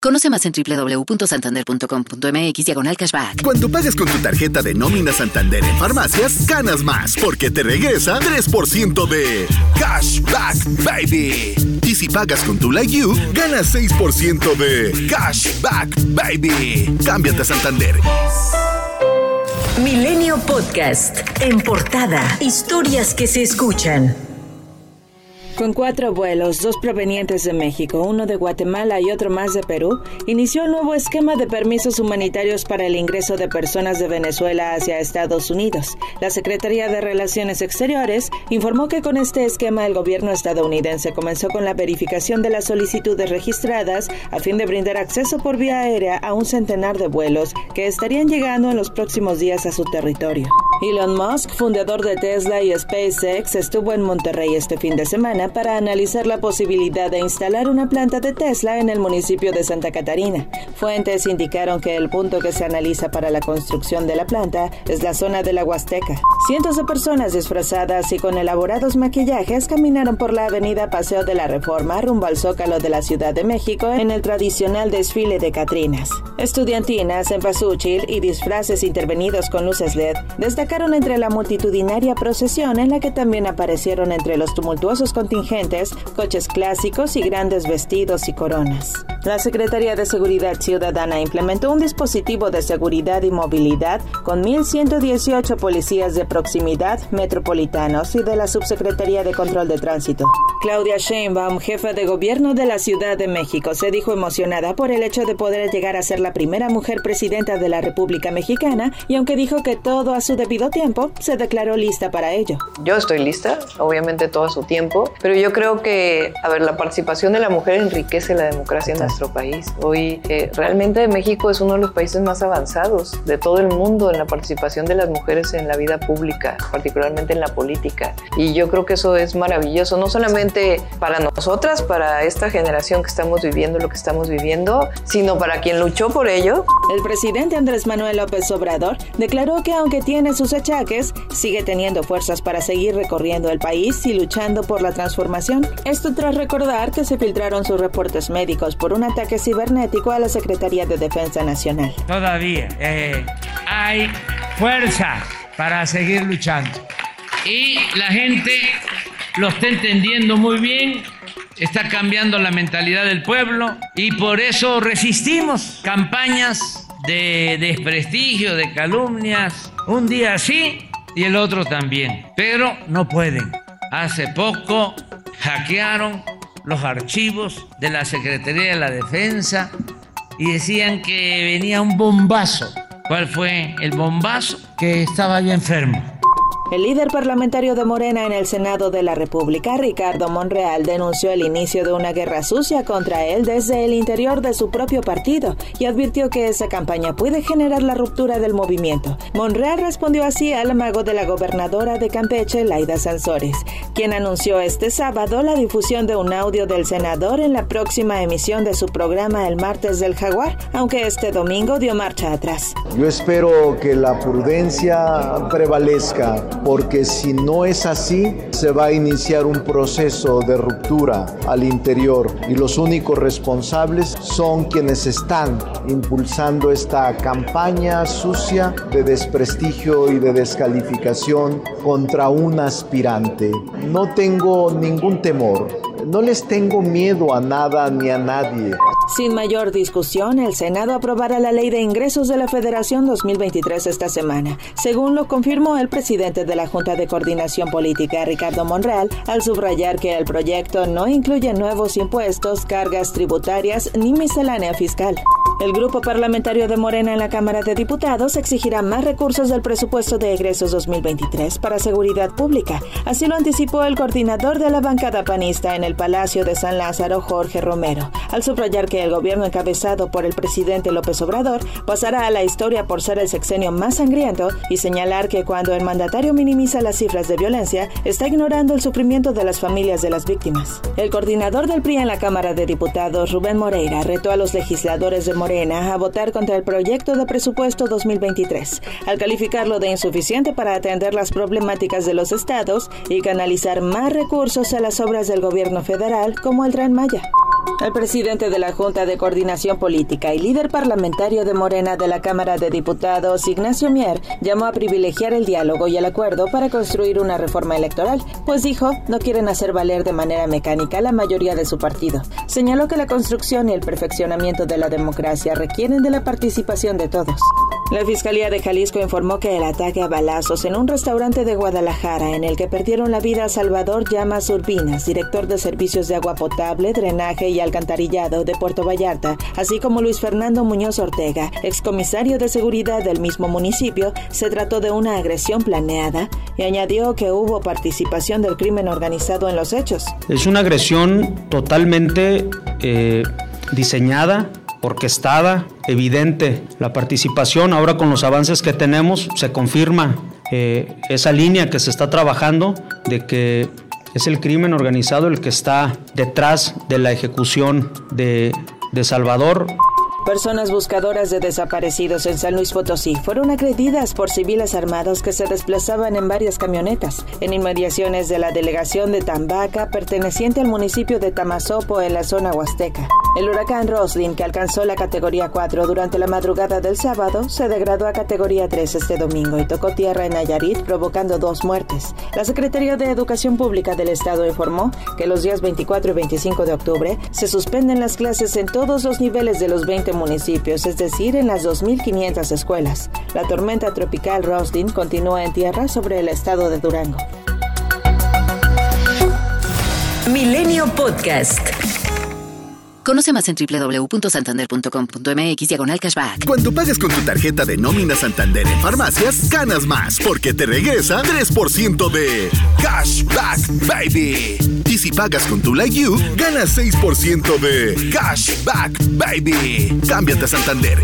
Conoce más en www.santander.com.mx diagonal cashback. Cuando pagas con tu tarjeta de nómina Santander en farmacias, ganas más porque te regresa 3% de cashback, baby. Y si pagas con tu Like You, ganas 6% de cashback, baby. Cámbiate a Santander. Milenio Podcast. En portada. Historias que se escuchan. Con cuatro vuelos, dos provenientes de México, uno de Guatemala y otro más de Perú, inició el nuevo esquema de permisos humanitarios para el ingreso de personas de Venezuela hacia Estados Unidos. La Secretaría de Relaciones Exteriores informó que con este esquema el gobierno estadounidense comenzó con la verificación de las solicitudes registradas a fin de brindar acceso por vía aérea a un centenar de vuelos que estarían llegando en los próximos días a su territorio. Elon Musk, fundador de Tesla y SpaceX, estuvo en Monterrey este fin de semana para analizar la posibilidad de instalar una planta de Tesla en el municipio de Santa Catarina. Fuentes indicaron que el punto que se analiza para la construcción de la planta es la zona de la Huasteca. Cientos de personas disfrazadas y con elaborados maquillajes caminaron por la avenida Paseo de la Reforma rumbo al Zócalo de la Ciudad de México en el tradicional desfile de Catrinas. Estudiantinas, en pasúchil y disfraces intervenidos con luces LED destacaron entre la multitudinaria procesión en la que también aparecieron entre los tumultuosos contingentes coches clásicos y grandes vestidos y coronas. La Secretaría de Seguridad Ciudadana implementó un dispositivo de seguridad y movilidad con 1.118 policías de proximidad metropolitanos y de la Subsecretaría de Control de Tránsito. Claudia Sheinbaum, jefa de gobierno de la Ciudad de México, se dijo emocionada por el hecho de poder llegar a ser la primera mujer presidenta de la República Mexicana y aunque dijo que todo a su debido tiempo, se declaró lista para ello. Yo estoy lista, obviamente todo a su tiempo, pero yo creo que, a ver, la participación de la mujer enriquece la democracia en nuestro país. Hoy eh, realmente México es uno de los países más avanzados de todo el mundo en la participación de las mujeres en la vida pública, particularmente en la política. Y yo creo que eso es maravilloso, no solamente para nosotras, para esta generación que estamos viviendo lo que estamos viviendo, sino para quien luchó por ello. El presidente Andrés Manuel López Obrador declaró que aunque tiene sus achaques, sigue teniendo fuerzas para seguir recorriendo el país y luchando por la transformación. Esto tras recordar que se filtraron sus reportes médicos por un ataque cibernético a la Secretaría de Defensa Nacional. Todavía eh, hay fuerza para seguir luchando. Y la gente lo está entendiendo muy bien, está cambiando la mentalidad del pueblo y por eso resistimos campañas de desprestigio, de calumnias, un día sí y el otro también, pero no pueden. Hace poco hackearon los archivos de la Secretaría de la Defensa y decían que venía un bombazo. ¿Cuál fue el bombazo? Que estaba yo enfermo. El líder parlamentario de Morena en el Senado de la República, Ricardo Monreal, denunció el inicio de una guerra sucia contra él desde el interior de su propio partido y advirtió que esa campaña puede generar la ruptura del movimiento. Monreal respondió así al amago de la gobernadora de Campeche, Laida Sansores, quien anunció este sábado la difusión de un audio del senador en la próxima emisión de su programa El martes del jaguar, aunque este domingo dio marcha atrás. Yo espero que la prudencia prevalezca porque si no es así, se va a iniciar un proceso de ruptura al interior y los únicos responsables son quienes están impulsando esta campaña sucia de desprestigio y de descalificación contra un aspirante. No tengo ningún temor, no les tengo miedo a nada ni a nadie. Sin mayor discusión, el Senado aprobará la Ley de Ingresos de la Federación 2023 esta semana, según lo confirmó el presidente de la Junta de Coordinación Política, Ricardo Monreal, al subrayar que el proyecto no incluye nuevos impuestos, cargas tributarias ni miscelánea fiscal. El grupo parlamentario de Morena en la Cámara de Diputados exigirá más recursos del presupuesto de egresos 2023 para seguridad pública. Así lo anticipó el coordinador de la bancada panista en el Palacio de San Lázaro, Jorge Romero, al subrayar que el gobierno encabezado por el presidente López Obrador pasará a la historia por ser el sexenio más sangriento y señalar que cuando el mandatario minimiza las cifras de violencia, está ignorando el sufrimiento de las familias de las víctimas. El coordinador del PRI en la Cámara de Diputados, Rubén Moreira, retó a los legisladores de Morena a votar contra el proyecto de presupuesto 2023, al calificarlo de insuficiente para atender las problemáticas de los estados y canalizar más recursos a las obras del gobierno federal como el Tren Maya. El presidente de la Junta de Coordinación Política y líder parlamentario de Morena de la Cámara de Diputados, Ignacio Mier, llamó a privilegiar el diálogo y el acuerdo para construir una reforma electoral, pues dijo no quieren hacer valer de manera mecánica la mayoría de su partido. Señaló que la construcción y el perfeccionamiento de la democracia requieren de la participación de todos. La Fiscalía de Jalisco informó que el ataque a balazos en un restaurante de Guadalajara, en el que perdieron la vida Salvador Llamas Urbinas, director de servicios de agua potable, drenaje y alcantarillado de Puerto Vallarta, así como Luis Fernando Muñoz Ortega, excomisario de seguridad del mismo municipio, se trató de una agresión planeada y añadió que hubo participación del crimen organizado en los hechos. Es una agresión totalmente eh, diseñada orquestada, evidente. La participación, ahora con los avances que tenemos, se confirma eh, esa línea que se está trabajando de que es el crimen organizado el que está detrás de la ejecución de, de Salvador. Personas buscadoras de desaparecidos en San Luis Potosí fueron agredidas por civiles armados que se desplazaban en varias camionetas en inmediaciones de la delegación de Tambaca perteneciente al municipio de Tamazopo en la zona huasteca. El huracán Roslin, que alcanzó la categoría 4 durante la madrugada del sábado, se degradó a categoría 3 este domingo y tocó tierra en Nayarit, provocando dos muertes. La Secretaría de Educación Pública del Estado informó que los días 24 y 25 de octubre se suspenden las clases en todos los niveles de los 20 municipios, es decir, en las 2.500 escuelas. La tormenta tropical Roslin continúa en tierra sobre el estado de Durango. Milenio Podcast. Conoce más en www.santander.com.mx diagonal cashback. Cuando pagas con tu tarjeta de nómina Santander en farmacias, ganas más porque te regresa 3% de Cashback Baby. Si pagas con tu Like You, ganas 6% de Cashback Baby. Cámbiate a Santander.